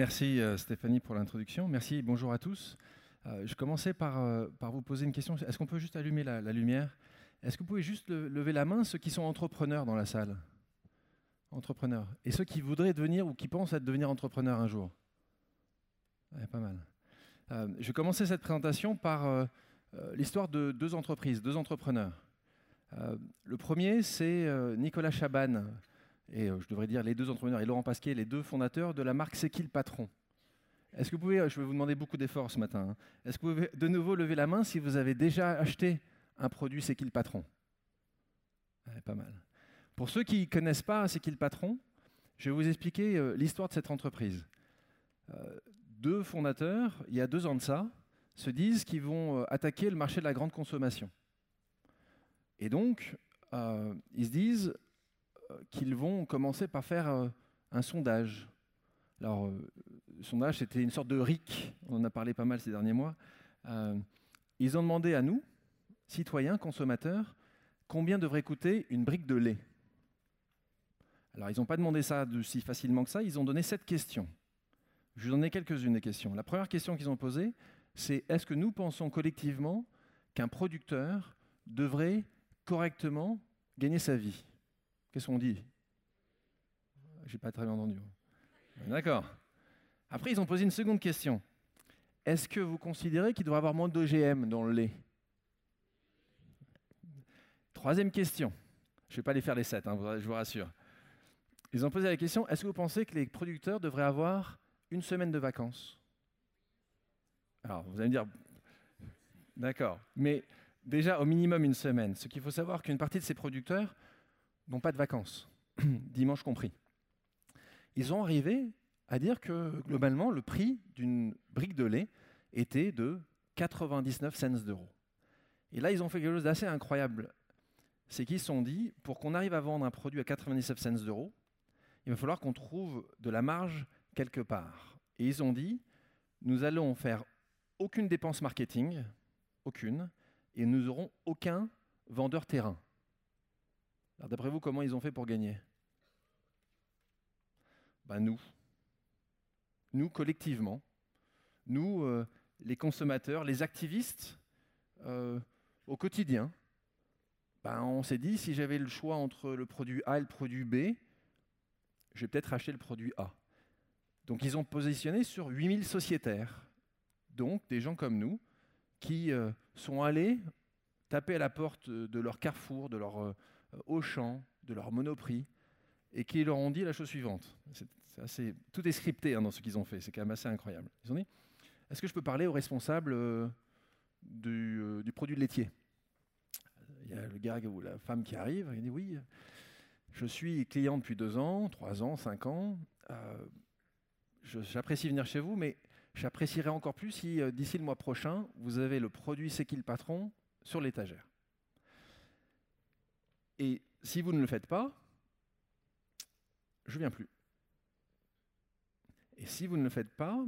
Merci euh, Stéphanie pour l'introduction. Merci, bonjour à tous. Euh, je commençais par, euh, par vous poser une question. Est-ce qu'on peut juste allumer la, lumière? Est-ce que vous pouvez juste le- lever la main, ceux qui sont entrepreneurs dans la salle? Entrepreneurs. Et ceux qui voudraient devenir ou qui pensent à devenir entrepreneurs un jour? Pas mal. Je commencer cette présentation par l'histoire de deux entreprises, deux entrepreneurs. Le premier, c'est Nicolas Chaban, et euh, je devrais dire les deux entrepreneurs, et Laurent Pasquier, les deux fondateurs de la marque C'est patron? Est-ce que vous pouvez, euh, je vais vous demander beaucoup d'efforts ce matin, hein. est-ce que vous pouvez de nouveau lever la main si vous avez déjà acheté un produit C'est patron? Pas mal. Pour ceux qui ne connaissent pas C'est patron, je vais vous expliquer euh, l'histoire de cette entreprise. Deux fondateurs, il y a deux ans de ça, se disent qu'ils vont attaquer le marché de la grande consommation. Et donc, ils se disent qu'ils vont commencer par faire euh, un sondage. Alors, euh, le sondage, c'était une sorte de RIC, on en a parlé pas mal ces derniers mois. Euh, ils ont demandé à nous, citoyens, consommateurs, combien devrait coûter une brique de lait. Alors, ils n'ont pas demandé ça de facilement que ça, ils ont donné sept questions. Je vous en quelques-unes des questions. La première question qu'ils ont posée, c'est est-ce que nous pensons collectivement qu'un producteur devrait correctement gagner sa vie? Qu'est-ce qu'on dit? J'ai pas très bien entendu. D'accord. Après, ils ont posé une seconde question. Est-ce que vous considérez qu'il devrait y avoir moins d'OGM dans le lait? Troisième question. Je ne vais pas les faire les sept, hein, je vous rassure. Ils ont posé la question est-ce que vous pensez que les producteurs devraient avoir une semaine de vacances? Alors, vous allez me dire d'accord, mais déjà au minimum une semaine. Ce qu'il faut savoir qu'une partie de ces producteurs n'ont pas de vacances, dimanche compris. Ils ont arrivé à dire que globalement, le prix d'une brique de lait était de 99 cents d'euros. Et là, ils ont fait quelque chose d'assez incroyable. C'est qu'ils se sont dit, pour qu'on arrive à vendre un produit à 99 cents d'euros, il va falloir qu'on trouve de la marge quelque part. Et ils ont dit, nous allons faire aucune dépense marketing, aucune, et nous n'aurons aucun vendeur terrain. Alors d'après vous, comment ils ont fait pour gagner? Ben Nous. Nous, collectivement. Nous, euh, les consommateurs, les activistes, euh, au quotidien. Ben, on s'est dit, si j'avais le choix entre le produit A et le produit B, je vais peut-être acheter le produit A. Donc ils ont positionné sur 8000 sociétaires, donc des gens comme nous, qui euh, sont allés taper à la porte de leur Carrefour, de leur Auchan, de leur Monoprix, et qui leur ont dit la chose suivante. Assez, tout est scripté hein, dans ce qu'ils ont fait, c'est quand même assez incroyable. Ils ont dit, est-ce que je peux parler au responsable euh, du, euh, du produit laitier? Il y a le gars ou la femme qui arrive, il dit oui, je suis client depuis deux ans, trois ans, cinq ans. euh, j'apprécie venir chez vous, mais j'apprécierais encore plus si euh, d'ici le mois prochain, vous avez le produit C'est qui le patron sur l'étagère. Et si vous ne le faites pas, je viens plus. Et si vous ne le faites pas,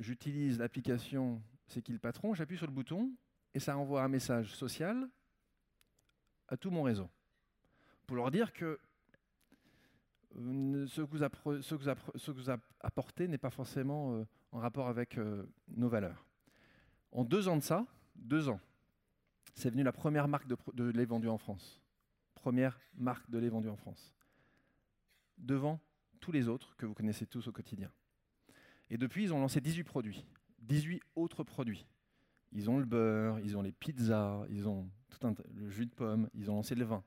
j'utilise l'application C'est qui le patron, j'appuie sur le bouton et ça envoie un message social à tout mon réseau pour leur dire que euh, ce que vous, apportez n'est pas forcément euh, en rapport avec euh, nos valeurs. En deux ans de ça, deux ans, c'est venu la première marque de, de lait vendu en France. Première marque de lait vendu en France. Devant tous les autres que vous connaissez tous au quotidien. Et depuis, ils ont lancé 18 produits, 18 autres produits. Ils ont le beurre, ils ont les pizzas, ils ont tout un le jus de pomme, ils ont lancé le vin.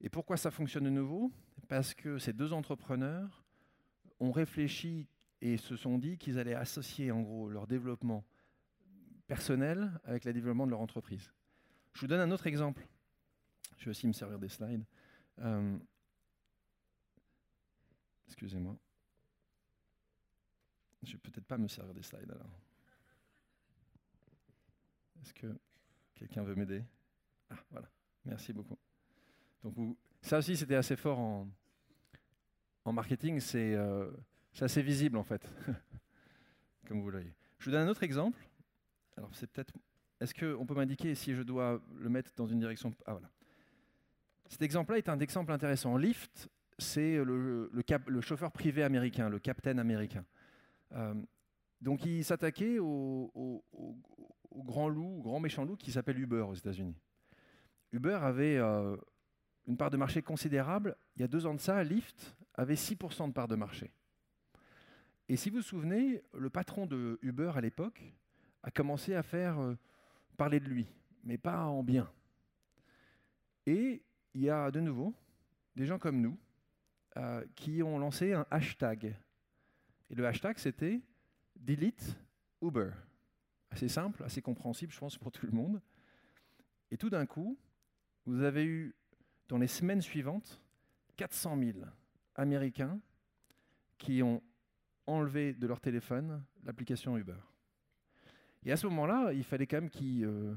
Et pourquoi ça fonctionne de nouveau? Parce que ces deux entrepreneurs ont réfléchi et se sont dit qu'ils allaient associer en gros leur développement personnel avec le développement de leur entreprise. Je vous donne un autre exemple. Je vais aussi me servir des slides. Euh, Excusez-moi. Je vais peut-être pas me servir des slides alors. Est-ce que quelqu'un veut m'aider? Ah, voilà. Merci beaucoup. Donc, ça aussi, c'était assez fort en, marketing. C'est euh, c'est assez visible, en fait, comme vous voyez. Je vous donne un autre exemple. Alors, c'est peut-être... Est-ce qu'on peut m'indiquer si je dois le mettre dans une direction Ah, voilà. Cet exemple-là est un exemple intéressant. Lyft, c'est le, chauffeur privé américain, le captain américain. donc il s'attaquait au, grand loup, au grand méchant loup qui s'appelle Uber aux États-Unis. Uber avait une part de marché considérable. Il y a deux ans de ça, Lyft avait 6% de part de marché. Et si vous vous souvenez, le patron de Uber à l'époque a commencé à faire euh, parler de lui, mais pas en bien. Et il y a de nouveau des gens comme nous euh, qui ont lancé un hashtag. Et le hashtag, c'était Delete Uber. Assez simple, assez compréhensible, je pense, pour tout le monde. Et tout d'un coup, vous avez eu, dans les semaines suivantes, 400 000 Américains qui ont enlevé de leur téléphone l'application Uber. Et à ce moment-là, il fallait quand même qu'ils euh,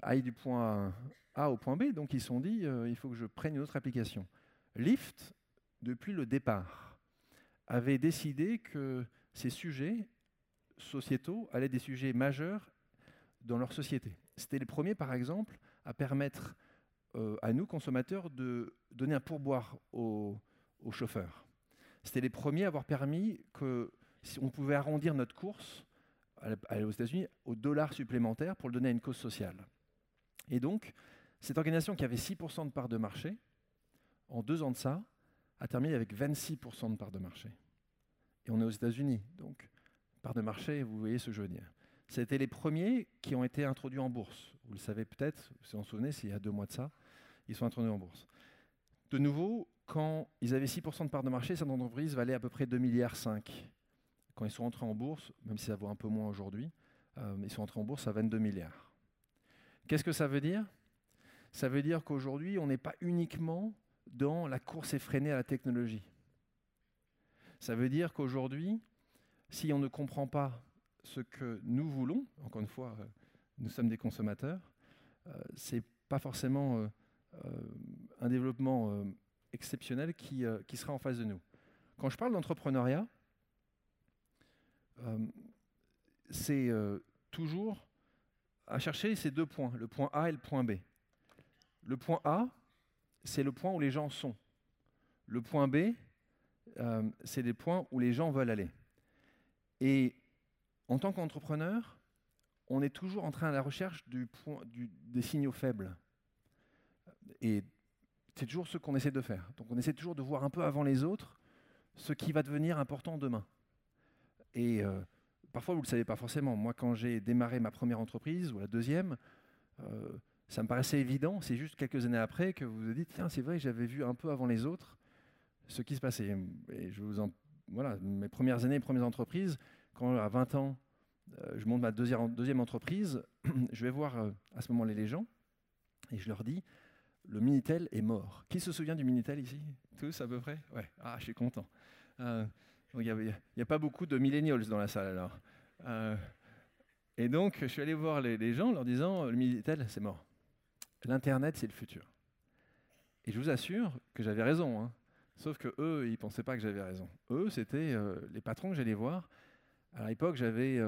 aillent du point A au point B, donc ils se sont dit, euh, il faut que je prenne une autre application. Lyft, depuis le départ, avait décidé que ces sujets sociétaux allaient être des sujets majeurs dans leur société. C'était les premiers, par exemple, à permettre euh, à nous, consommateurs, de donner un pourboire aux chauffeurs. C'était les premiers à avoir permis que si on pouvait arrondir notre course aux États-Unis au dollar supplémentaire pour le donner à une cause sociale. Et donc, cette organisation qui avait 6% de part de marché, en deux ans de ça, a terminé avec 26% de part de marché. Et on est aux États-Unis, donc part de marché, vous voyez ce que je veux dire. C'était les premiers qui ont été introduits en bourse. Vous le savez peut-être, si vous vous souvenez, c'est il y a deux mois de ça, ils sont introduits en bourse. De nouveau, quand ils avaient 6% de part de marché, cette entreprise valait à peu près 2,5 milliards. Quand ils sont entrés en bourse, même si ça vaut un peu moins aujourd'hui, euh, ils sont entrés en bourse à 22 milliards. Qu'est-ce que ça veut dire? Ça veut dire qu'aujourd'hui, on n'est pas uniquement dans la course effrénée à la technologie. Ça veut dire qu'aujourd'hui, si on ne comprend pas ce que nous voulons, encore une fois, euh, nous sommes des consommateurs, euh, ce n'est pas forcément un développement exceptionnel qui, euh, sera en face de nous. Quand je parle d'entrepreneuriat, euh, c'est euh, toujours à chercher ces deux points, le point A et le point B. Le point A, c'est le point où les gens sont. Le point B, c'est les points où les gens veulent aller. Et en tant qu'entrepreneur, on est toujours en train à la recherche des signaux faibles. Et c'est toujours ce qu'on essaie de faire. Donc on essaie toujours de voir un peu avant les autres ce qui va devenir important demain. Et euh, parfois, vous ne le savez pas forcément. Moi, quand j'ai démarré ma première entreprise, ou la deuxième, euh, ça me paraissait évident. C'est juste quelques années après que vous vous dites, tiens, c'est vrai, j'avais vu un peu avant les autres ce qui se passait. Et je vous en... Voilà, mes premières années, mes premières entreprises, quand à 20 ans, euh, je monte ma deuxième, entreprise, je vais voir à ce moment-là les gens, et je leur dis, le Minitel est mort. Qui se souvient du Minitel ici? Tous à peu près? Ouais. Ah, je suis content. Euh, il n'y a, pas beaucoup de millennials dans la salle alors. Euh, et donc, je suis allé voir les, gens en leur disant le Minitel, c'est mort. L'Internet, c'est le futur. Et je vous assure que j'avais raison. Hein. Sauf que eux, ils ne pensaient pas que j'avais raison. Eux, c'était euh, les patrons que j'allais voir. À l'époque, j'avais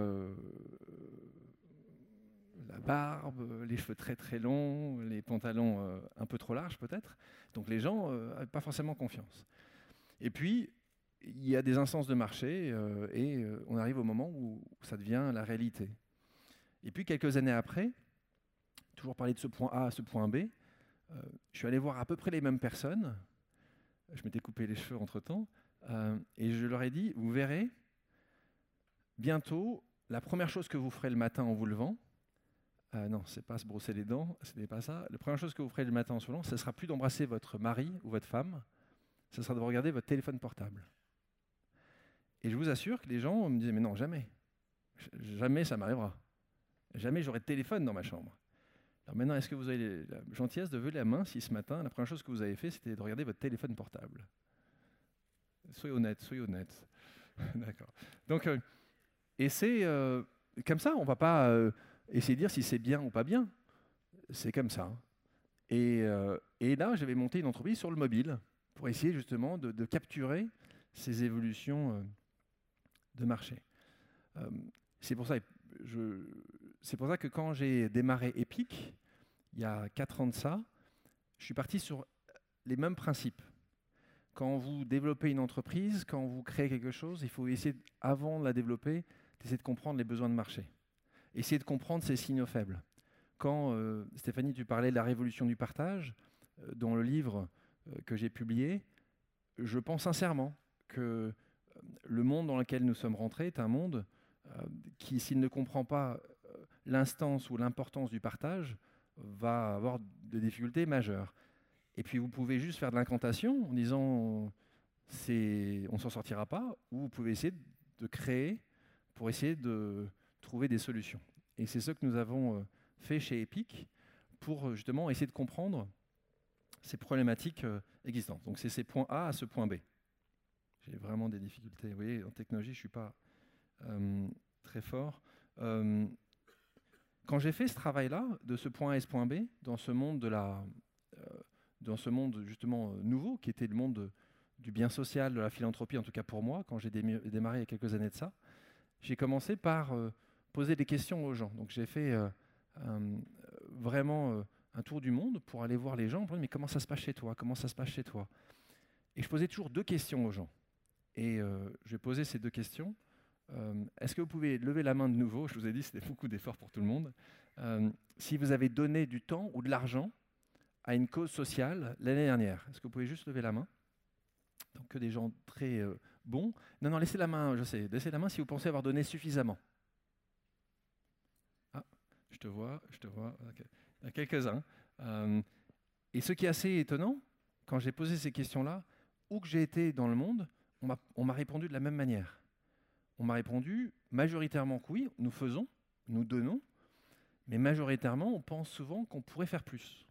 la barbe, les cheveux très très longs, les pantalons euh, un peu trop larges peut-être. Donc les gens n'avaient euh, pas forcément confiance. Et puis, il y a des instances de marché euh, et on arrive au moment où ça devient la réalité. Et puis quelques années après, toujours parler de ce point A à ce point B, je suis allé voir à peu près les mêmes personnes. Je m'étais coupé les cheveux entre-temps. et je leur ai dit, vous verrez, bientôt, la première chose que vous ferez le matin en vous levant, euh, non, c'est pas se brosser les dents, ce n'est pas ça. La première chose que vous ferez le matin en se levant, ce sera plus d'embrasser votre mari ou votre femme, ce sera de regarder votre téléphone portable. Et je vous assure que les gens me disaient, mais non, jamais. Jamais ça m'arrivera. Jamais j'aurai de téléphone dans ma chambre. Alors maintenant, est-ce que vous avez la gentillesse de lever la main si ce matin, la première chose que vous avez fait, c'était de regarder votre téléphone portable? Soyez honnête, soyez honnête. D'accord. Donc, euh, et c'est euh, comme ça, on ne va pas essayer de dire si c'est bien ou pas bien. C'est comme ça. Et, euh, là, j'avais monté une entreprise sur le mobile pour essayer justement de, capturer ces évolutions euh, de marché. Euh, c'est pour, ça, pour ça que quand j'ai démarré Epic, il y a 4 ans de ça, je suis parti sur les mêmes principes. quand vous développez une entreprise, quand vous créez quelque chose, il faut essayer, avant de la développer, d'essayer de comprendre les besoins de marché. Essayer de comprendre ses signaux faibles. Quand, euh, Stéphanie, tu parlais de la révolution du partage, euh, dans le livre euh, que j'ai publié, je pense sincèrement que le monde dans lequel nous sommes rentrés est un monde qui, s'il ne comprend pas l'instance ou l'importance du partage, va avoir des difficultés majeures. Et puis vous pouvez juste faire de l'incantation en disant c'est on s'en sortira pas, ou vous pouvez essayer de créer pour essayer de trouver des solutions. Et c'est ce que nous avons euh, fait chez Epic pour euh, justement essayer de comprendre ces problématiques euh, existantes. Donc c'est ces points A à ce point B. J'ai vraiment des difficultés. Vous voyez, en technologie, je ne suis pas très fort. Quand j'ai fait ce travail-là, de ce point A à ce point B, dans ce monde de la, dans ce monde justement nouveau, qui était le monde du bien social, de la philanthropie, en tout cas pour moi, quand j'ai démarré il y a quelques années de ça, j'ai commencé par euh, poser des questions aux gens. Donc j'ai fait euh, vraiment euh, un tour du monde pour aller voir les gens. Me mais comment ça se passe chez toi? Comment ça se passe chez toi? Et je posais toujours deux questions aux gens. Et je vais poser ces deux questions. Est-ce que vous pouvez lever la main de nouveau? Je vous ai dit, c'était beaucoup d'efforts pour tout le monde. si vous avez donné du temps ou de l'argent à une cause sociale l'année dernière, est-ce que vous pouvez juste lever la main? Donc que des gens très bon. Non, non, laissez la main, je sais, laissez la main si vous pensez avoir donné suffisamment. Ah, je te vois, je te vois. Il y a quelques-uns. Euh, et ce qui est assez étonnant, quand j'ai posé ces questions-là, où que j'ai été dans le monde, on m'a répondu de la même manière. On m'a répondu majoritairement que oui, nous faisons, nous donnons, mais majoritairement, on pense souvent qu'on pourrait faire plus.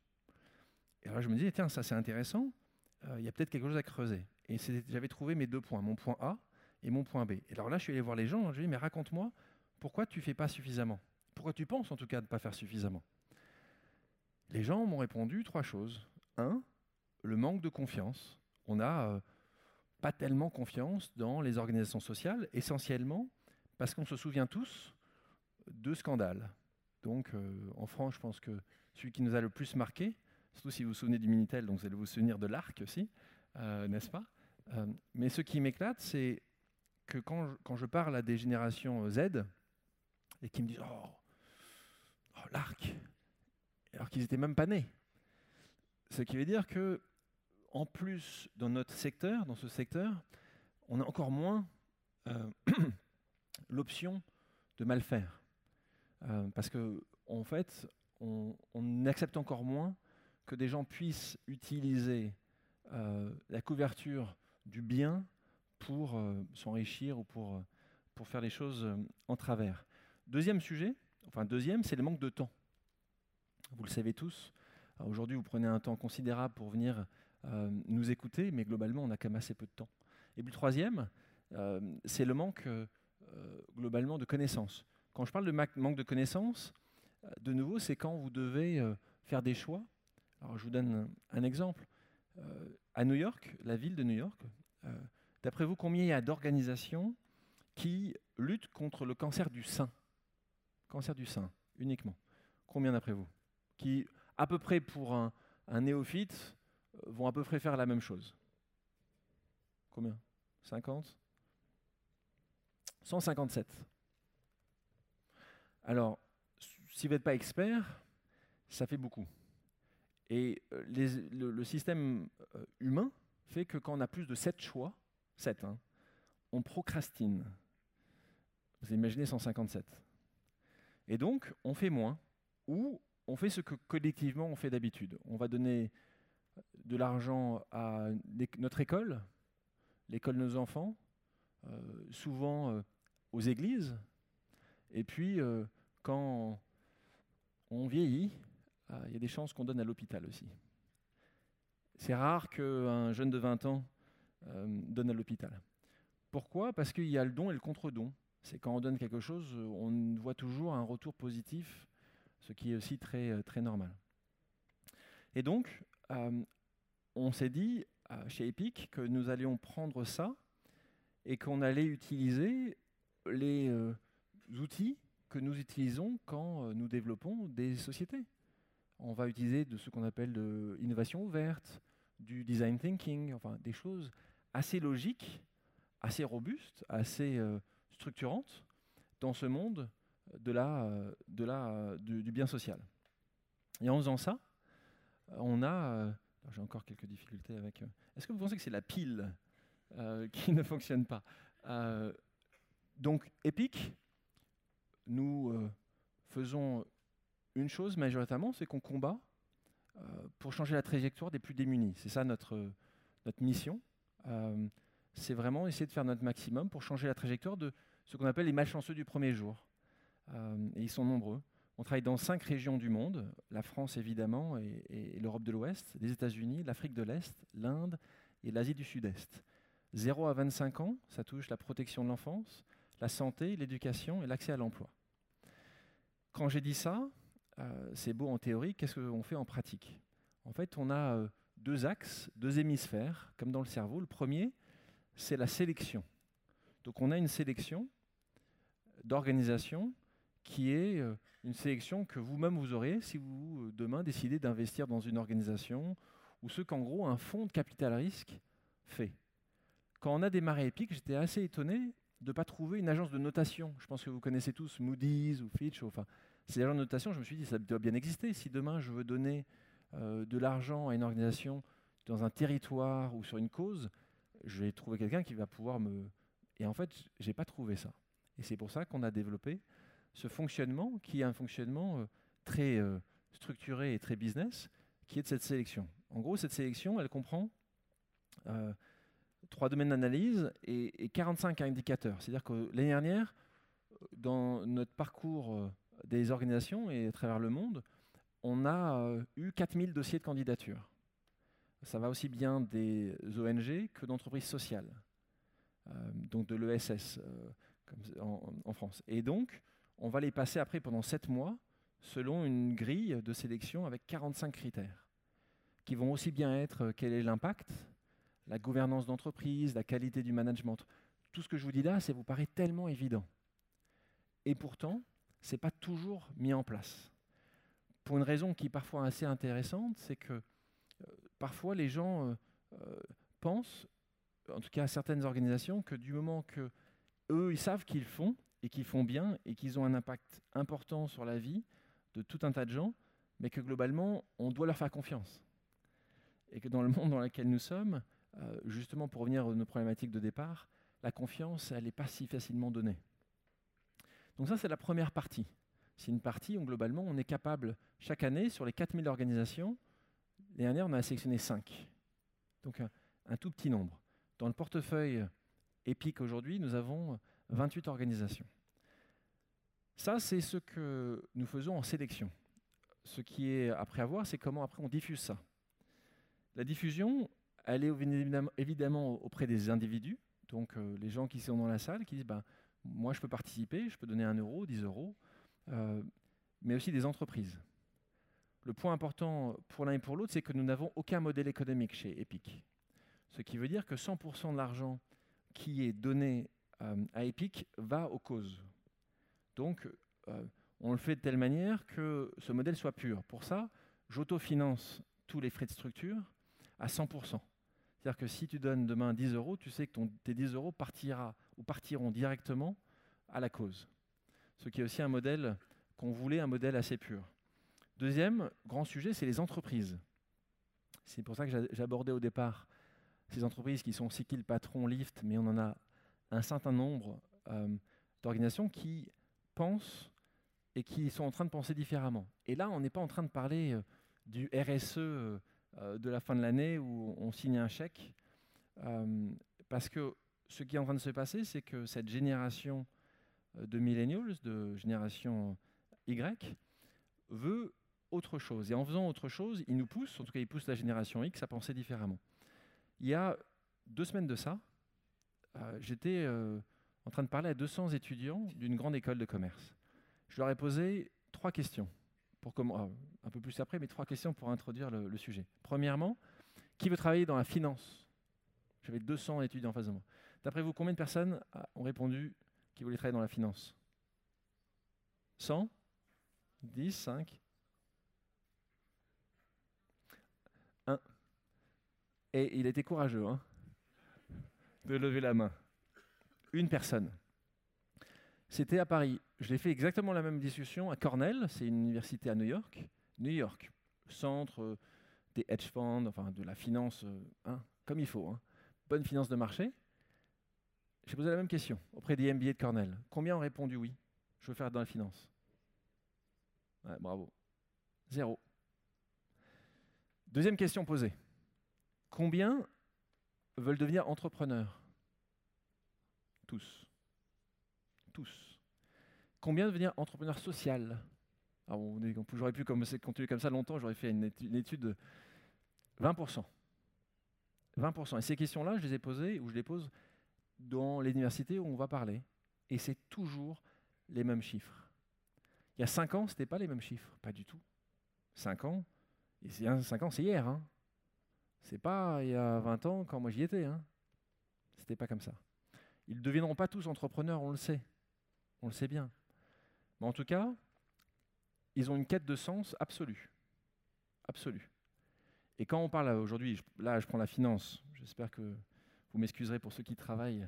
Et alors je me dis, tiens, ça c'est intéressant, euh, il y a peut-être quelque chose à creuser. Et j'avais trouvé mes deux points, mon point A et mon point B. Et alors là, je suis allé voir les gens, je lui ai dit, mais raconte-moi, pourquoi tu fais pas suffisamment? Pourquoi tu penses en tout cas de ne pas faire suffisamment? Les gens m'ont répondu trois choses. Un, le manque de confiance. On n'a euh, pas tellement confiance dans les organisations sociales, essentiellement parce qu'on se souvient tous de scandales. Donc euh, en France, je pense que celui qui nous a le plus marqué, surtout si vous vous souvenez du Minitel, donc vous allez vous souvenir de l'ARC aussi, euh, n'est-ce pas? Euh, Mais ce qui m'éclate, c'est que quand je, parle à des générations Z, et qui me disent Oh, oh l'arc alors qu'ils n'étaient même pas nés. Ce qui veut dire que, en plus, dans notre secteur, dans ce secteur, on a encore moins euh, l'option de mal faire. parce que, en fait, on, accepte encore moins que des gens puissent utiliser euh, la couverture du bien pour euh, s'enrichir ou euh, pour faire les choses en travers. Deuxième sujet, enfin deuxième, c'est le manque de temps. Vous le savez tous. Aujourd'hui, vous prenez un temps considérable pour venir nous écouter, mais globalement, on a quand même assez peu de temps. Et puis le troisième, c'est le manque globalement de connaissances. Quand je parle de manque de connaissances, de nouveau, c'est quand vous devez faire des choix. Alors, je vous donne un exemple. Euh, à New York, la ville de New York, euh, d'après vous, combien il y a d'organisations qui luttent contre le cancer du sein? Cancer du sein, uniquement. Combien d'après vous? Qui, à peu près pour un, néophyte, euh, vont à peu près faire la même chose. Combien? 50 157. Alors, si vous n'êtes pas expert, ça fait beaucoup. Et euh, le, système euh, humain fait que quand on a plus de 7 choix, 7, hein, on procrastine. Vous imaginez 157. Et donc, on fait moins, ou on fait ce que collectivement on fait d'habitude. On va donner de l'argent à notre école, l'école de nos enfants, euh, souvent aux églises, et puis quand on vieillit, il y a des chances qu'on donne à l'hôpital aussi. C'est rare qu'un jeune de 20 ans euh, donne à l'hôpital. Pourquoi? Parce qu'il y a le don et le contre-don. C'est quand on donne quelque chose, on voit toujours un retour positif, ce qui est aussi très, euh, très normal. Et donc, euh, on s'est dit chez Epic que nous allions prendre ça et qu'on allait utiliser les outils que nous utilisons quand nous développons des sociétés on va utiliser de ce qu'on appelle de l'innovation ouverte, du design thinking, enfin des choses assez logiques, assez robustes, assez euh, structurantes dans ce monde de la, de la, du, bien social. Et en faisant ça, on a... J'ai encore quelques difficultés avec... Est-ce que vous pensez que c'est la pile qui ne fonctionne pas Donc, Epic, nous faisons une chose majoritairement, c'est qu'on combat euh, pour changer la trajectoire des plus démunis. C'est ça notre, notre mission. Euh, c'est vraiment essayer de faire notre maximum pour changer la trajectoire de ce qu'on appelle les malchanceux du premier jour. Euh, et ils sont nombreux. On travaille dans cinq régions du monde, la France évidemment, et, l'Europe de l'Ouest, les États-Unis, l'Afrique de l'Est, l'Inde et l'Asie du Sud-Est. 0 à 25 ans, ça touche la protection de l'enfance, la santé, l'éducation et l'accès à l'emploi. Quand j'ai dit ça, euh, c'est beau en théorie, qu'est-ce qu'on fait en pratique? En fait, on a euh, deux axes, deux hémisphères, comme dans le cerveau. Le premier, c'est la sélection. Donc on a une sélection d'organisation qui est euh, une sélection que vous-même vous aurez si vous, demain, décidez d'investir dans une organisation ou ce qu'en gros un fonds de capital risque fait. Quand on a démarré Epic, j'étais assez étonné de ne pas trouver une agence de notation. Je pense que vous connaissez tous Moody's ou Fitch, enfin, ces agences de notation, je me suis dit, ça doit bien exister. Si demain je veux donner euh, de l'argent à une organisation dans un territoire ou sur une cause, je vais trouver quelqu'un qui va pouvoir me... Et en fait, je n'ai pas trouvé ça. Et c'est pour ça qu'on a développé ce fonctionnement, qui est un fonctionnement euh, très euh, structuré et très business, qui est de cette sélection. En gros, cette sélection, elle comprend trois domaines d'analyse et, et, 45 indicateurs. C'est-à-dire que l'année dernière, dans notre parcours des organisations et à travers le monde, on a euh, eu 4000 dossiers de candidature. Ça va aussi bien des ONG que d'entreprises sociales, euh, donc de l'ESS euh, en, en, France. Et donc, on va les passer après pendant 7 mois selon une grille de sélection avec 45 critères, qui vont aussi bien être quel est l'impact, la gouvernance d'entreprise, la qualité du management. Tout ce que je vous dis là, ça vous paraît tellement évident. Et pourtant, n'est pas toujours mis en place. Pour une raison qui est parfois assez intéressante, c'est que euh, parfois les gens euh, euh, pensent, en tout cas à certaines organisations, que du moment que eux, ils savent qu'ils font et qu'ils font bien et qu'ils ont un impact important sur la vie de tout un tas de gens, mais que globalement, on doit leur faire confiance. Et que dans le monde dans lequel nous sommes, justement pour revenir à nos problématiques de départ, la confiance, elle n'est pas si facilement donnée. Donc ça, c'est la première partie. C'est une partie où globalement, on est capable, chaque année, sur les 4000 organisations, les dernières, on a sélectionné 5. Donc un, tout petit nombre. Dans le portefeuille EPIC aujourd'hui, nous avons 28 organisations. Ça, c'est ce que nous faisons en sélection. Ce qui est après à voir, c'est comment après on diffuse ça. La diffusion, elle est évidemment auprès des individus, donc euh, les gens qui sont dans la salle, qui disent ben, moi, je peux participer, je peux donner 1 euro, 10 euros, euh, mais aussi des entreprises. Le point important pour l'un et pour l'autre, c'est que nous n'avons aucun modèle économique chez Epic. Ce qui veut dire que 100% de l'argent qui est donné euh, à Epic va aux causes. Donc, euh, on le fait de telle manière que ce modèle soit pur. Pour ça, j'autofinance tous les frais de structure à 100%. C'est-à-dire que si tu donnes demain 10 euros, tu sais que tes 10 euros partira, ou partiront directement à la cause. Ce qui est aussi un modèle qu'on voulait, un modèle assez pur. Deuxième grand sujet, c'est les entreprises. C'est pour ça que j'abordais au départ ces entreprises qui sont Sikil, Patron, Lift, mais on en a un certain nombre euh, d'organisations qui pensent et qui sont en train de penser différemment. Et là, on n'est pas en train de parler euh, du RSE euh, de la fin de l'année où on signe un chèque. Euh, parce que ce qui est en train de se passer, c'est que cette génération euh, de millennials, de génération Y, veut autre chose. Et en faisant autre chose, il nous pousse, en tout cas il pousse la génération X à penser différemment. Il y a deux semaines de ça, j'étais en train de parler à 200 étudiants d'une grande école de commerce. Je leur ai posé trois questions pour ah, un peu plus après, mais trois questions pour introduire le, sujet. Premièrement, qui veut travailler dans la finance? J'avais 200 étudiants en face de moi. D'après vous, combien de personnes ont répondu qui voulaient travailler dans la finance? 100 10 5 1 Et il était courageux hein, de lever la main. Une personne. C'était à Paris. Je l'ai fait exactement la même discussion à Cornell, c'est une université à New York. New York, centre euh, des hedge funds, enfin de la finance, euh, hein, comme il faut. Hein. Bonne finance de marché. J'ai posé la même question auprès des MBA de Cornell. Combien ont répondu oui? Je veux faire dans la finance. bravo. Zéro. Deuxième question posée. Combien veulent devenir entrepreneurs? Tous. Tous. Combien devenir entrepreneur social? J'aurais pu continuer comme ça longtemps, j'aurais fait une étude, de 20%. 20%. Et ces questions-là, je les ai posées, ou je les pose dans l'université où on va parler. Et c'est toujours les mêmes chiffres. Il y a 5 ans, ce n'était pas les mêmes chiffres, pas du tout. 5 ans, et 5 ans, c'est hier. Hein. C'est pas il y a 20 ans quand moi j'y étais. Hein. C'était pas comme ça. Ils ne deviendront pas tous entrepreneurs, on le sait. On le sait bien. Mais en tout cas, ils ont une quête de sens absolue. Absolue. Et quand on parle aujourd'hui, là je prends la finance, j'espère que vous m'excuserez pour ceux qui travaillent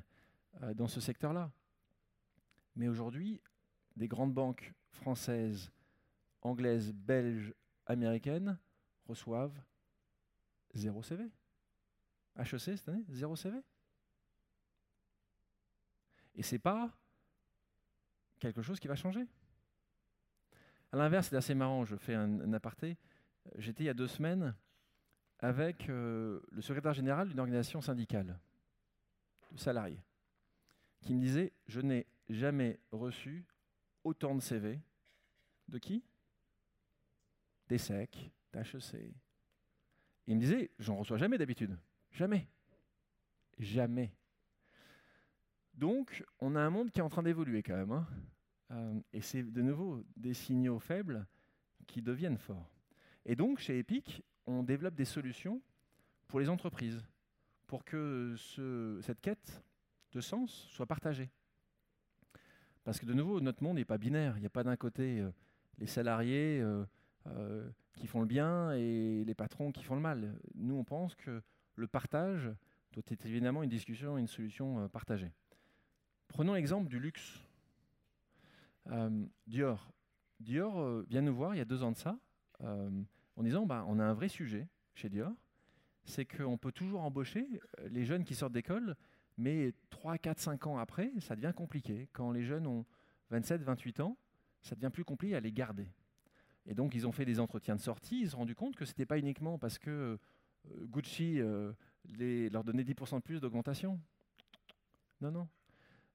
euh, dans ce secteur-là. Mais aujourd'hui, des grandes banques françaises, anglaises, belges, américaines reçoivent zéro CV. HEC cette année, zéro CV. Et ce n'est pas quelque chose qui va changer. À l'inverse, c'est assez marrant, je fais un, aparté. J'étais il y a deux semaines avec euh, le secrétaire général d'une organisation syndicale de salariés qui me disait Je n'ai jamais reçu autant de CV. De qui? Des SEC, d'HEC. Il me disait J'en reçois jamais d'habitude. Jamais. Jamais. Donc, on a un monde qui est en train d'évoluer quand même. Hein. Euh, et c'est de nouveau des signaux faibles qui deviennent forts. Et donc, chez Epic, on développe des solutions pour les entreprises, pour que cette quête de sens soit partagée. Parce que de nouveau, notre monde n'est pas binaire. Il n'y a pas d'un côté euh, les salariés euh, qui font le bien et les patrons qui font le mal. Nous, on pense que le partage doit être évidemment une discussion, une solution partagée. Prenons l'exemple du luxe. Euh, Dior. Dior euh, vient nous voir il y a deux ans de ça, euh, en disant bah, on a un vrai sujet chez Dior, c'est qu'on peut toujours embaucher les jeunes qui sortent d'école, mais 3, 4, 5 ans après, ça devient compliqué. Quand les jeunes ont 27, 28 ans, ça devient plus compliqué à les garder. Et donc, ils ont fait des entretiens de sortie, ils se sont rendus compte que ce n'était pas uniquement parce que Gucci leur donnait 10% de plus d'augmentation. Non, non.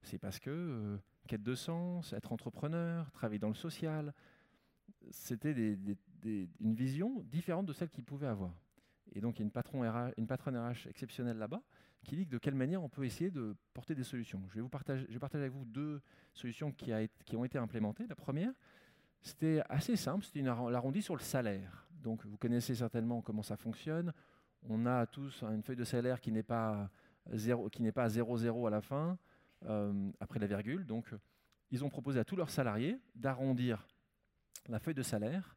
C'est parce que quête de sens, être entrepreneur, travailler dans le social. C'était une vision différente de celle qu'ils pouvaient avoir. Et donc, il y a une, patron RH, patronne RH exceptionnelle là-bas qui dit de quelle manière on peut essayer de porter des solutions. Je vais, vous partager, je avec vous deux solutions qui, ont été implémentées. La première, c'était assez simple, c'était l'arrondi sur le salaire. Donc, vous connaissez certainement comment ça fonctionne. On a tous une feuille de salaire qui n'est pas, zéro, qui n'est pas à 0,0 à la fin. Euh, après la virgule. Donc, ils ont proposé à tous leurs salariés d'arrondir la feuille de salaire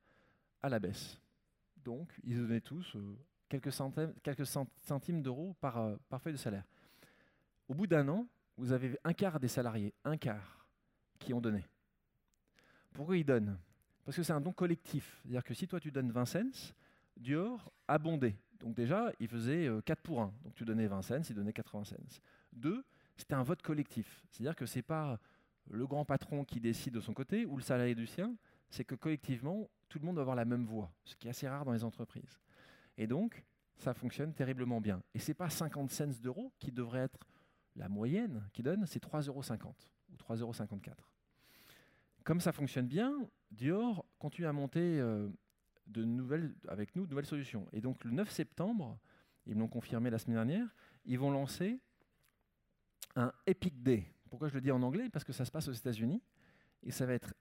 à la baisse. Donc, ils donnaient tous euh, quelques, centimes, d'euros par, euh, par feuille de salaire. Au bout d'un an, vous avez un quart des salariés, un quart, qui ont donné. Pourquoi ils donnent? Parce que c'est un don collectif. C'est-à-dire que si toi tu donnes 20 cents, Dior abondait. Donc déjà, il faisait 4 pour 1. Donc tu donnais 20 cents, il donnait 80 cents. Deux, c'était un vote collectif. C'est-à-dire que ce n'est pas le grand patron qui décide de son côté ou le salarié du sien, c'est que collectivement, tout le monde va avoir la même voix, ce qui est assez rare dans les entreprises. Et donc, ça fonctionne terriblement bien. Et ce n'est pas 50 cents d'euros qui devrait être la moyenne qui donne, c'est 3,50 euros ou 3,54 euros. Comme ça fonctionne bien, Dior continue à monter euh, de nouvelles, avec nous de nouvelles solutions. Et donc le 9 septembre, ils me l'ont confirmé la semaine dernière, ils vont lancer un Epic Day. Pourquoi je le dis en anglais? Parce que ça se passe aux États-Unis et ça va être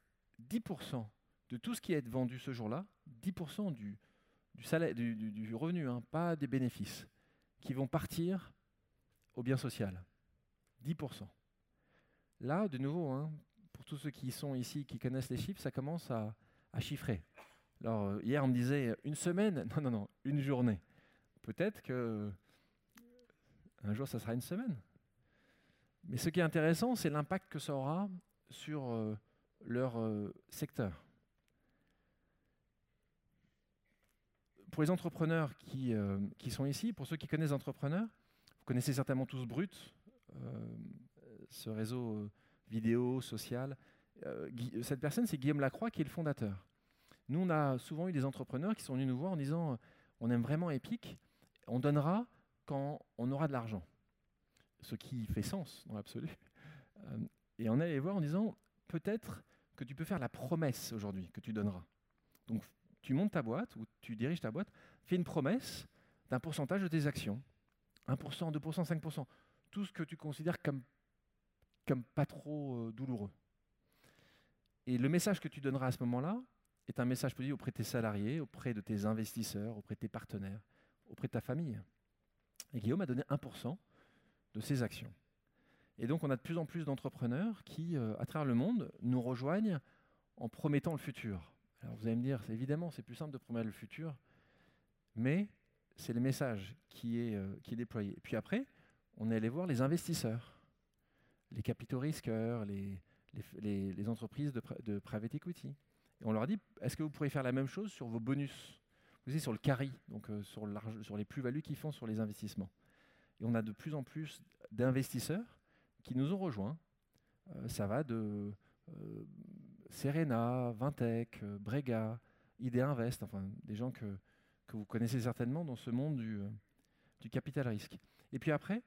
10% de tout ce qui est vendu ce jour-là, 10% du, revenu, hein, pas des bénéfices, qui vont partir au bien social. 10%. Là, de nouveau, hein, pour tous ceux qui sont ici, qui connaissent les chiffres, ça commence à, chiffrer. Alors, euh, hier, on me disait une semaine? Non, non, non, une journée. Peut-être que Un jour, ça sera une semaine. Mais ce qui est intéressant, c'est l'impact que ça aura sur euh, leur euh, secteur. Pour les entrepreneurs qui, euh, qui, sont ici, pour ceux qui connaissent entrepreneurs, vous connaissez certainement tous Brut, ce réseau vidéo, social. cette personne, c'est Guillaume Lacroix qui est le fondateur. Nous, on a souvent eu des entrepreneurs qui sont venus nous voir en disant on aime vraiment Epic, on donnera quand on aura de l'argent. Ce qui fait sens dans l'absolu. Euh, et on allait voir en disant peut-être que tu peux faire la promesse aujourd'hui que tu donneras. Donc tu montes ta boîte ou tu diriges ta boîte, fais une promesse d'un pourcentage de tes actions. 1%, 2%, 5%. Tout ce que tu considères comme, comme pas trop euh, douloureux. Et le message que tu donneras à ce moment-là, est un message positif auprès de tes salariés, auprès de tes investisseurs, auprès de tes partenaires, auprès de ta famille. Et Guillaume a donné 1% de ses actions. Et donc on a de plus en plus d'entrepreneurs qui, euh, à travers le monde, nous rejoignent en promettant le futur. Alors vous allez me dire, évidemment, c'est plus simple de promettre le futur, mais c'est le message qui est, euh, déployé. Puis après, on est allé voir les investisseurs, les capitaux risqueurs, les, entreprises de, de private equity. Et on leur a dit, est-ce que vous pourriez faire la même chose sur vos bonus? Vous savez, sur le carry, donc euh, sur, sur, les plus-values qu'ils font sur les investissements. Et on a de plus en plus d'investisseurs qui nous ont rejoints. Euh, ça va de euh, Serena, Vintech, Brega, ID Invest, enfin des gens que, vous connaissez certainement dans ce monde du, capital risque. Et puis après,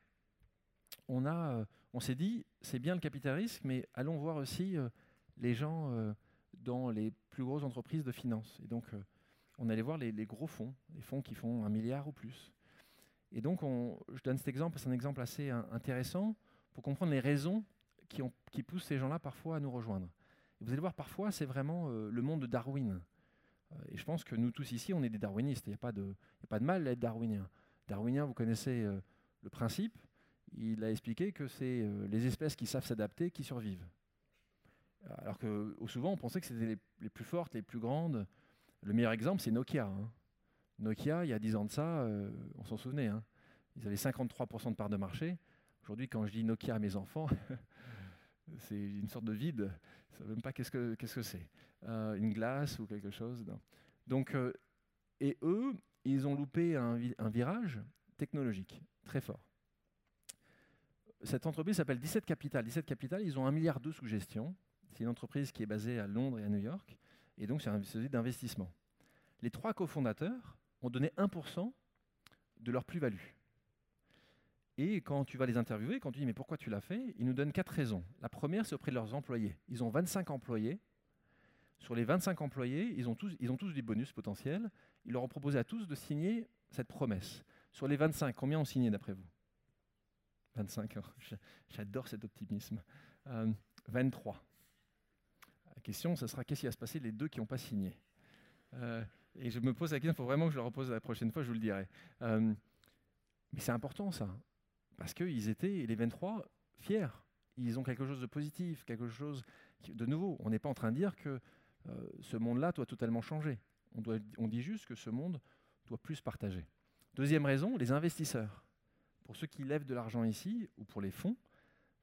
on, s'est dit, c'est bien le capital risque, mais allons voir aussi les gens dans les plus grosses entreprises de finance. Et donc, euh, on allait voir les, gros fonds, les fonds qui font un milliard ou plus. Et donc, on, je donne cet exemple, c'est un exemple assez intéressant pour comprendre les raisons qui, poussent ces gens-là parfois à nous rejoindre. Et vous allez voir, parfois, c'est vraiment euh, le monde de Darwin. Euh, et je pense que nous tous ici, on est des darwinistes. Il n'y a, pas de, a pas de mal à être darwinien. Darwinien, vous connaissez le principe. Il a expliqué que c'est les espèces qui savent s'adapter qui survivent. Alors que souvent, on pensait que c'était les, plus fortes, les plus grandes. Le meilleur exemple, c'est Nokia. Hein. Nokia, il y a 10 ans de ça, euh, on s'en souvenait. Hein. Ils avaient 53% de part de marché. Aujourd'hui, quand je dis Nokia à mes enfants, c'est une sorte de vide. Ils ne savent même pas qu'est-ce que c'est. euh, une glace ou quelque chose. Donc, euh, et eux, ils ont loupé un, virage technologique très fort. Cette entreprise s'appelle 17 Capital. 17 Capital, ils ont un milliard de sous gestion. C'est une entreprise qui est basée à Londres et à New York, et donc c'est un d'investissement. Les trois cofondateurs ont donné 1% de leur plus-value. Et quand tu vas les interviewer, quand tu dis mais pourquoi tu l'as fait, ils nous donnent quatre raisons. La première, c'est auprès de leurs employés. Ils ont 25 employés. Sur les 25 employés, ils ont tous, ils des bonus potentiels. Ils leur ont proposé à tous de signer cette promesse. Sur les 25, combien ont signé d'après vous? 25, j'adore cet optimisme. 23. Euh, la question, ce sera qu'est-ce qui va se passer les deux qui n'ont pas signé? Euh, Et je me pose la question, il faut vraiment que je le repose la prochaine fois, je vous le dirai. Euh, mais c'est important ça, parce qu'ils étaient, les 23, fiers. Ils ont quelque chose de positif, quelque chose de nouveau. On n'est pas en train de dire que euh, ce monde-là doit totalement changer. On dit juste que ce monde doit plus partager. Deuxième raison, les investisseurs. Pour ceux qui lèvent de l'argent ici, ou pour les fonds,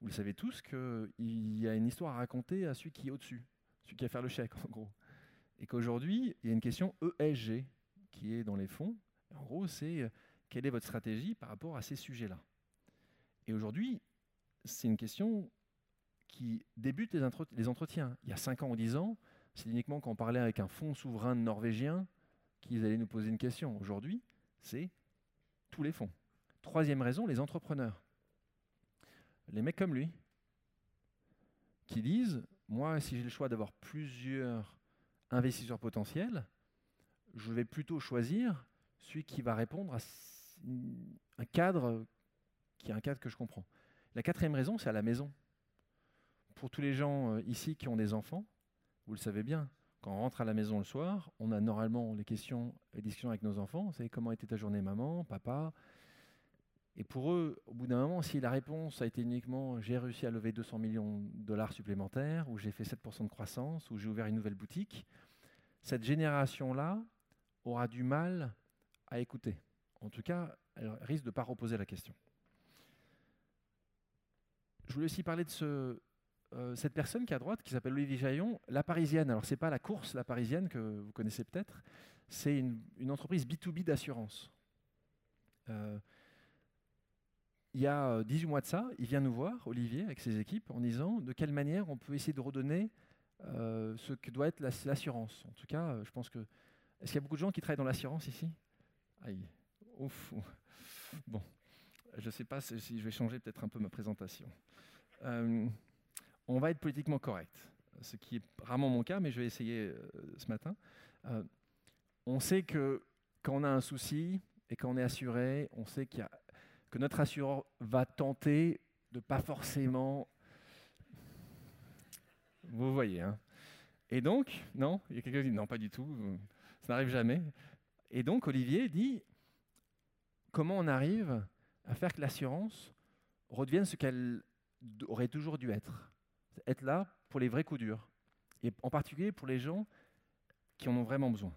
vous le savez tous qu'il y a une histoire à raconter à celui qui est au-dessus celui qui va faire le chèque, en gros. Et qu'aujourd'hui, il y a une question ESG qui est dans les fonds. En gros, c'est euh, quelle est votre stratégie par rapport à ces sujets-là? Et aujourd'hui, c'est une question qui débute les, entretiens. Il y a 5 ans ou 10 ans, c'est uniquement quand on parlait avec un fonds souverain norvégien qu'ils allaient nous poser une question. Aujourd'hui, c'est tous les fonds. Troisième raison, les entrepreneurs. Les mecs comme lui, qui disent moi, si j'ai le choix d'avoir plusieurs investisseurs potentiels, je vais plutôt choisir celui qui va répondre à un cadre qui est un cadre que je comprends. La quatrième raison, c'est à la maison. Pour tous les gens euh, ici qui ont des enfants, vous le savez bien, quand on rentre à la maison le soir, on a normalement les questions et discussions avec nos enfants. Comment était ta journée, maman, papa? Et pour eux, au bout d'un moment, si la réponse a été uniquement j'ai réussi à lever 200 millions de dollars supplémentaires, ou j'ai fait 7% de croissance, ou j'ai ouvert une nouvelle boutique, cette génération-là aura du mal à écouter. En tout cas, elle risque de ne pas reposer la question. je voulais aussi parler de ce, cette personne qui est à droite, qui s'appelle Olivier Jaillon, La Parisienne. Alors, ce n'est pas la course La Parisienne que vous connaissez peut-être, c'est une, une, entreprise B2B d'assurance. Il y a 18 mois de ça, il vient nous voir, Olivier, avec ses équipes, en disant de quelle manière on peut essayer de redonner ce que doit être l'assurance. En tout cas, je pense que est-ce qu'il y a beaucoup de gens qui travaillent dans l'assurance ici? Aïe. Ouf. Bon, je ne sais pas si je vais changer peut-être un peu ma présentation. Euh, on va être politiquement correct, ce qui est rarement mon cas, mais je vais essayer euh, ce matin. Euh, on sait que quand on a un souci et quand on est assuré, on sait qu'il y a, que notre assureur va tenter de pas forcément. Vous voyez, hein. Et donc, non, il y a quelqu'un qui dit non, pas du tout. Ça n'arrive jamais. Et donc Olivier dit comment on arrive à faire que l'assurance redevienne ce qu'elle aurait toujours dû être? Être là pour les vrais coups durs. Et en particulier pour les gens qui en ont vraiment besoin.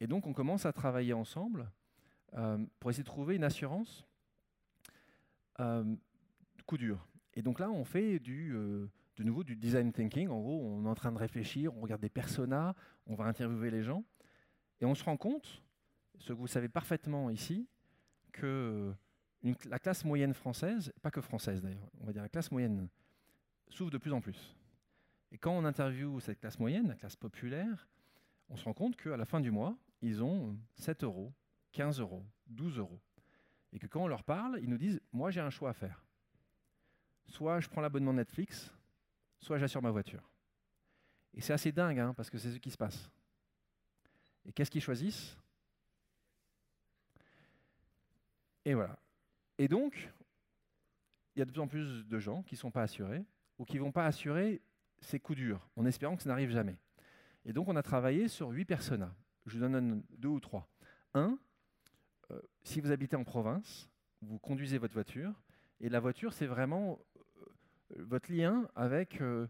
Et donc on commence à travailler ensemble euh, pour essayer de trouver une assurance euh, coup dur. Et donc là, on fait du, euh, de nouveau du design thinking. En gros, on est en train de réfléchir, on regarde des personas, on va interviewer les gens. Et on se rend compte, ce que vous savez parfaitement ici, que la classe moyenne française, pas que française d'ailleurs, on va dire la classe moyenne, souffre de plus en plus. Et quand on interviewe cette classe moyenne, la classe populaire, on se rend compte qu'à la fin du mois, ils ont 7 euros, 15 euros, 12 euros. Et que quand on leur parle, ils nous disent Moi, j'ai un choix à faire. Soit je prends l'abonnement Netflix, soit j'assure ma voiture. Et c'est assez dingue, hein, parce que c'est ce qui se passe. Et qu'est-ce qu'ils choisissent? Et voilà. Et donc, il y a de plus en plus de gens qui ne sont pas assurés ou qui ne vont pas assurer ces coups durs, en espérant que ça n'arrive jamais. Et donc, on a travaillé sur huit personas. Je vous donne deux ou trois. Un, euh, si vous habitez en province, vous conduisez votre voiture, et la voiture, c'est vraiment euh, votre lien avec euh,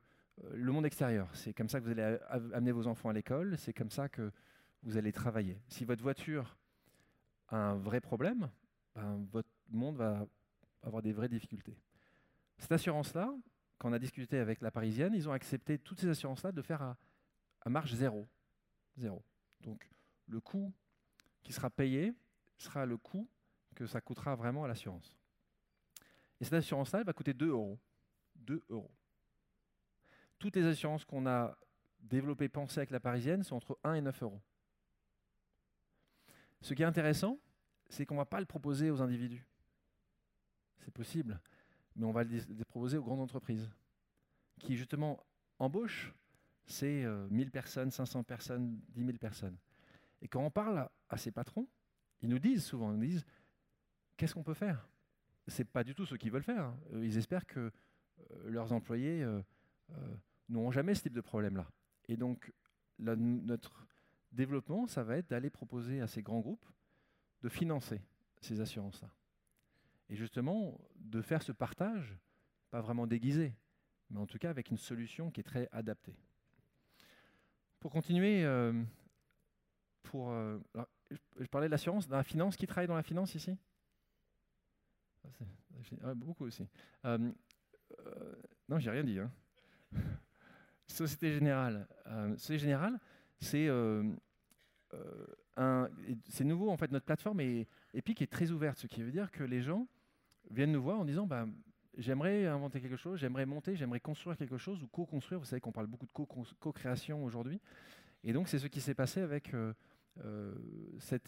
le monde extérieur. C'est comme ça que vous allez amener vos enfants à l'école, c'est comme ça que vous allez travailler. Si votre voiture a un vrai problème, ben, votre monde va avoir des vraies difficultés. Cette assurance-là, quand on a discuté avec la Parisienne, ils ont accepté toutes ces assurances-là de faire à, marge zéro. Zéro. Donc le coût qui sera payé sera le coût que ça coûtera vraiment à l'assurance. Et cette assurance-là, elle va coûter 2 euros. 2 euros. Toutes les assurances qu'on a développées, pensées avec la Parisienne, sont entre 1 et 9 euros. Ce qui est intéressant, c'est qu'on ne va pas le proposer aux individus. C'est possible, mais on va le proposer aux grandes entreprises qui, justement, embauchent ces 1000 euh, personnes, 500 personnes, 10 000 personnes. Et quand on parle à ces patrons, ils nous disent souvent, ils nous disent, qu'est-ce qu'on peut faire? Ce n'est pas du tout ce qu'ils veulent faire. Hein. Ils espèrent que euh, leurs employés euh, n'auront jamais ce type de problème-là. Et donc, notre développement, ça va être d'aller proposer à ces grands groupes de financer ces assurances-là. Et justement, de faire ce partage, pas vraiment déguisé, mais en tout cas avec une solution qui est très adaptée. Pour continuer, euh, pour, euh, je parlais de l'assurance, dans la finance, qui travaille dans la finance ici? Ah, ah, Beaucoup aussi. Euh, non, j'ai rien dit. Hein. Société Générale. Société Générale, c'est euh, nouveau en fait, notre plateforme est, Epic est très ouverte, ce qui veut dire que les gens viennent nous voir en disant bah, j'aimerais inventer quelque chose, j'aimerais monter, j'aimerais construire quelque chose ou co-construire. Vous savez qu'on parle beaucoup de co-création aujourd'hui. Et donc c'est ce qui s'est passé avec euh, euh,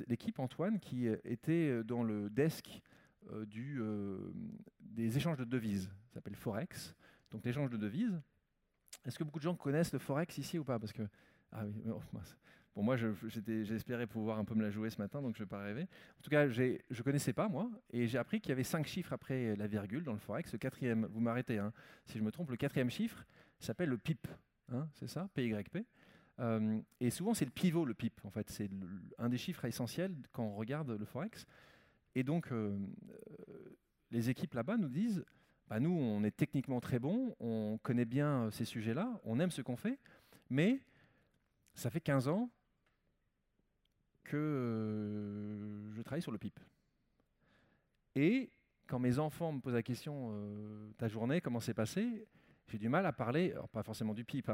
l'équipe Antoine qui était dans le desk du, des échanges de devises. Ça s'appelle Forex. Donc l'échange de devises. Est-ce que beaucoup de gens connaissent le Forex ici ou pas? Parce que ah oui, oh, Bon, moi, j'espérais pouvoir un peu me la jouer ce matin, donc je ne vais pas rêver. En tout cas, je ne connaissais pas, moi, et j'ai appris qu'il y avait cinq chiffres après la virgule dans le Forex. Le quatrième, vous m'arrêtez hein, si je me trompe, le quatrième chiffre s'appelle le PIP. Hein, c'est ça, PYP. Euh, et souvent, c'est le pivot, le PIP. En fait, c'est un des chiffres essentiels quand on regarde le Forex. Et donc, euh, les équipes là-bas nous disent bah, nous, on est techniquement très bons, on connaît bien ces sujets-là, on aime ce qu'on fait, mais ça fait 15 ans que euh, je travaille sur le PIP. Et quand mes enfants me posent la question ta journée, comment c'est passé j'ai du mal à parler, pas forcément du PIB,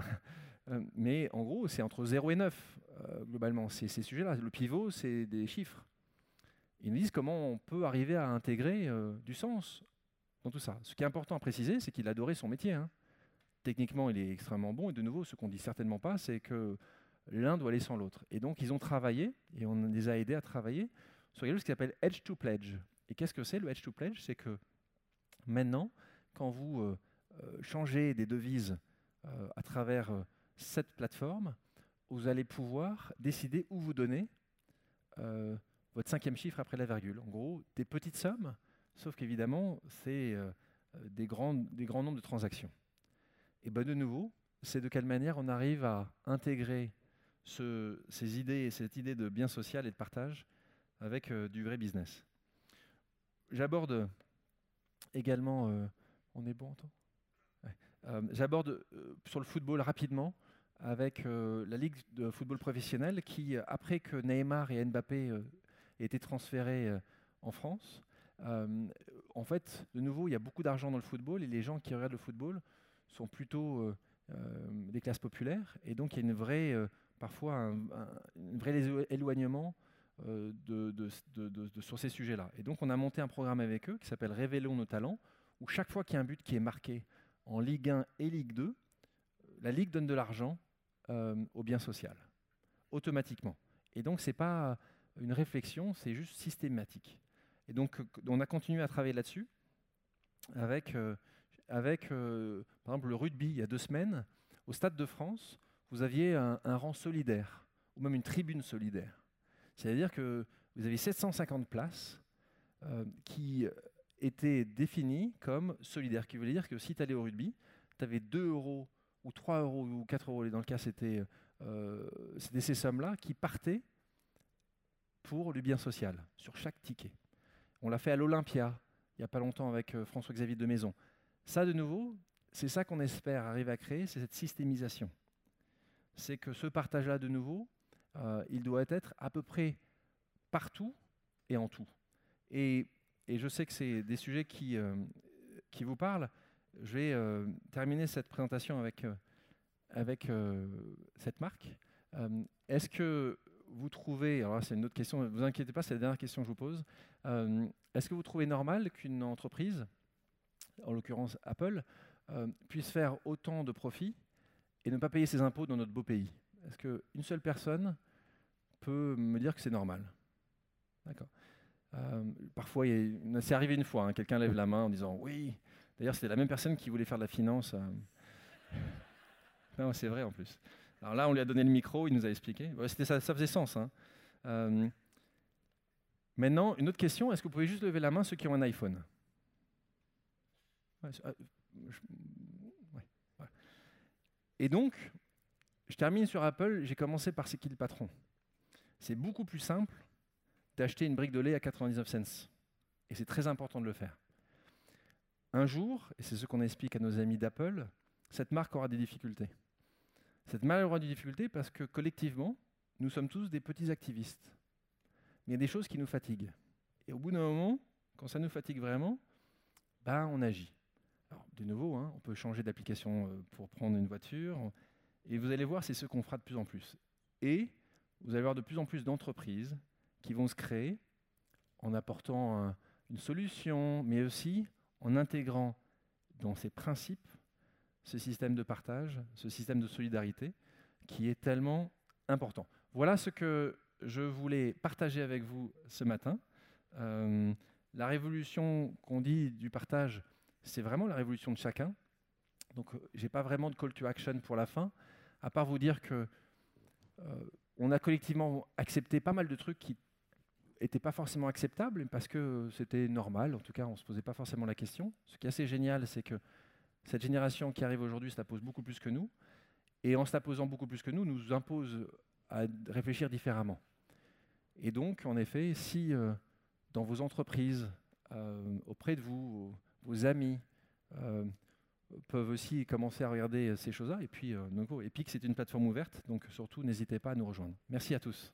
hein, mais en gros, c'est entre 0 et 9, globalement, ces, ces sujets-là. Le pivot, c'est des chiffres. Ils nous disent comment on peut arriver à intégrer du sens dans tout ça. Ce qui est important à préciser, c'est qu'il adorait son métier. Hein. Techniquement, il est extrêmement bon. Et de nouveau, ce qu'on dit certainement pas, c'est que l'un doit aller sans l'autre. Et donc, ils ont travaillé, et on les a aidés à travailler sur quelque chose qui s'appelle Edge to Pledge. Et qu'est-ce que c'est le Edge to Pledge? C'est que maintenant, quand vous euh, euh, changez des devises euh, à travers cette plateforme, vous allez pouvoir décider où vous donnez votre cinquième chiffre après la virgule. En gros, des petites sommes Sauf qu'évidemment, c'est euh, des, grands, nombres de transactions. Et ben de nouveau, c'est de quelle manière on arrive à intégrer ces idées, cette idée de bien social et de partage avec euh, du vrai business. J'aborde également, euh, on est bon en temps J'aborde sur le football rapidement avec la Ligue de football professionnel qui, après que Neymar et Mbappé aient été transférés en France, euh, en fait, de nouveau, il y a beaucoup d'argent dans le football et les gens qui regardent le football sont plutôt euh, euh, des classes populaires. Et donc, il y a une vraie, parfois un, vrai éloignement de, sur ces sujets-là. Et donc, on a monté un programme avec eux qui s'appelle Révélons nos talents, où chaque fois qu'il y a un but qui est marqué en Ligue 1 et Ligue 2, la Ligue donne de l'argent au bien social, automatiquement. Et donc, ce n'est pas une réflexion, c'est juste systématique. Et donc, on a continué à travailler là-dessus avec, euh, avec euh, par exemple, le rugby. Il y a deux semaines, au Stade de France, vous aviez un, rang solidaire, ou même une tribune solidaire. C'est-à-dire que vous aviez 750 places euh, qui étaient définies comme solidaires, qui voulait dire que si tu allais au rugby, tu avais 2 euros ou 3 euros ou 4 euros, dans le cas c'était ces sommes-là, qui partaient pour le bien social, sur chaque ticket. On l'a fait à l'Olympia, il n'y a pas longtemps avec euh, François-Xavier de Maison. Ça, de nouveau, c'est ça qu'on espère arriver à créer, c'est cette systémisation. C'est que ce partage-là, de nouveau, euh, il doit être à peu près partout et en tout. Et, je sais que c'est des sujets qui, euh, qui vous parlent. Je vais terminer cette présentation avec, avec cette marque. Est-ce que vous trouvez, alors c'est une autre question, ne vous inquiétez pas, c'est la dernière question que je vous pose. Euh, est-ce que vous trouvez normal qu'une entreprise, en l'occurrence Apple, euh, puisse faire autant de profits et ne pas payer ses impôts dans notre beau pays? Est-ce qu'une seule personne peut me dire que c'est normal? D'accord. Euh, parfois, c'est arrivé une fois, hein, quelqu'un lève la main en disant oui. D'ailleurs, c'était la même personne qui voulait faire de la finance. non, c'est vrai en plus. Alors là, on lui a donné le micro, il nous a expliqué. ça, ça, faisait sens. Hein. Euh, maintenant, une autre question, est-ce que vous pouvez juste lever la main ceux qui ont un iPhone? Euh, Et donc, je termine sur Apple, j'ai commencé par c'est qui le patron. C'est beaucoup plus simple d'acheter une brique de lait à 99 cents. Et c'est très important de le faire. Un jour, et c'est ce qu'on explique à nos amis d'Apple, cette marque aura des difficultés. Cette malheureuse difficulté parce que collectivement, nous sommes tous des petits activistes. Il y a des choses qui nous fatiguent. Et au bout d'un moment, quand ça nous fatigue vraiment, ben, on agit. De nouveau, hein, on peut changer d'application euh, pour prendre une voiture. Et vous allez voir, c'est ce qu'on fera de plus en plus. Et vous allez voir de plus en plus d'entreprises qui vont se créer en apportant une solution, mais aussi en intégrant dans ces principes ce système de partage, ce système de solidarité qui est tellement important. Voilà ce que je voulais partager avec vous ce matin. Euh, la révolution qu'on dit du partage, c'est vraiment la révolution de chacun. Donc, euh, je n'ai pas vraiment de call to action pour la fin, à part vous dire que euh, on a collectivement accepté pas mal de trucs qui n'étaient pas forcément acceptables parce que c'était normal. En tout cas, on ne se posait pas forcément la question. Ce qui est assez génial, c'est que cette génération qui arrive aujourd'hui se la pose beaucoup plus que nous, et en se la posant beaucoup plus que nous, nous impose à réfléchir différemment. Et donc, en effet, si euh, dans vos entreprises, euh, auprès de vous, vos, amis, euh, peuvent aussi commencer à regarder ces choses-là, et puis, Epic, c'est une plateforme ouverte, donc surtout, n'hésitez pas à nous rejoindre. Merci à tous.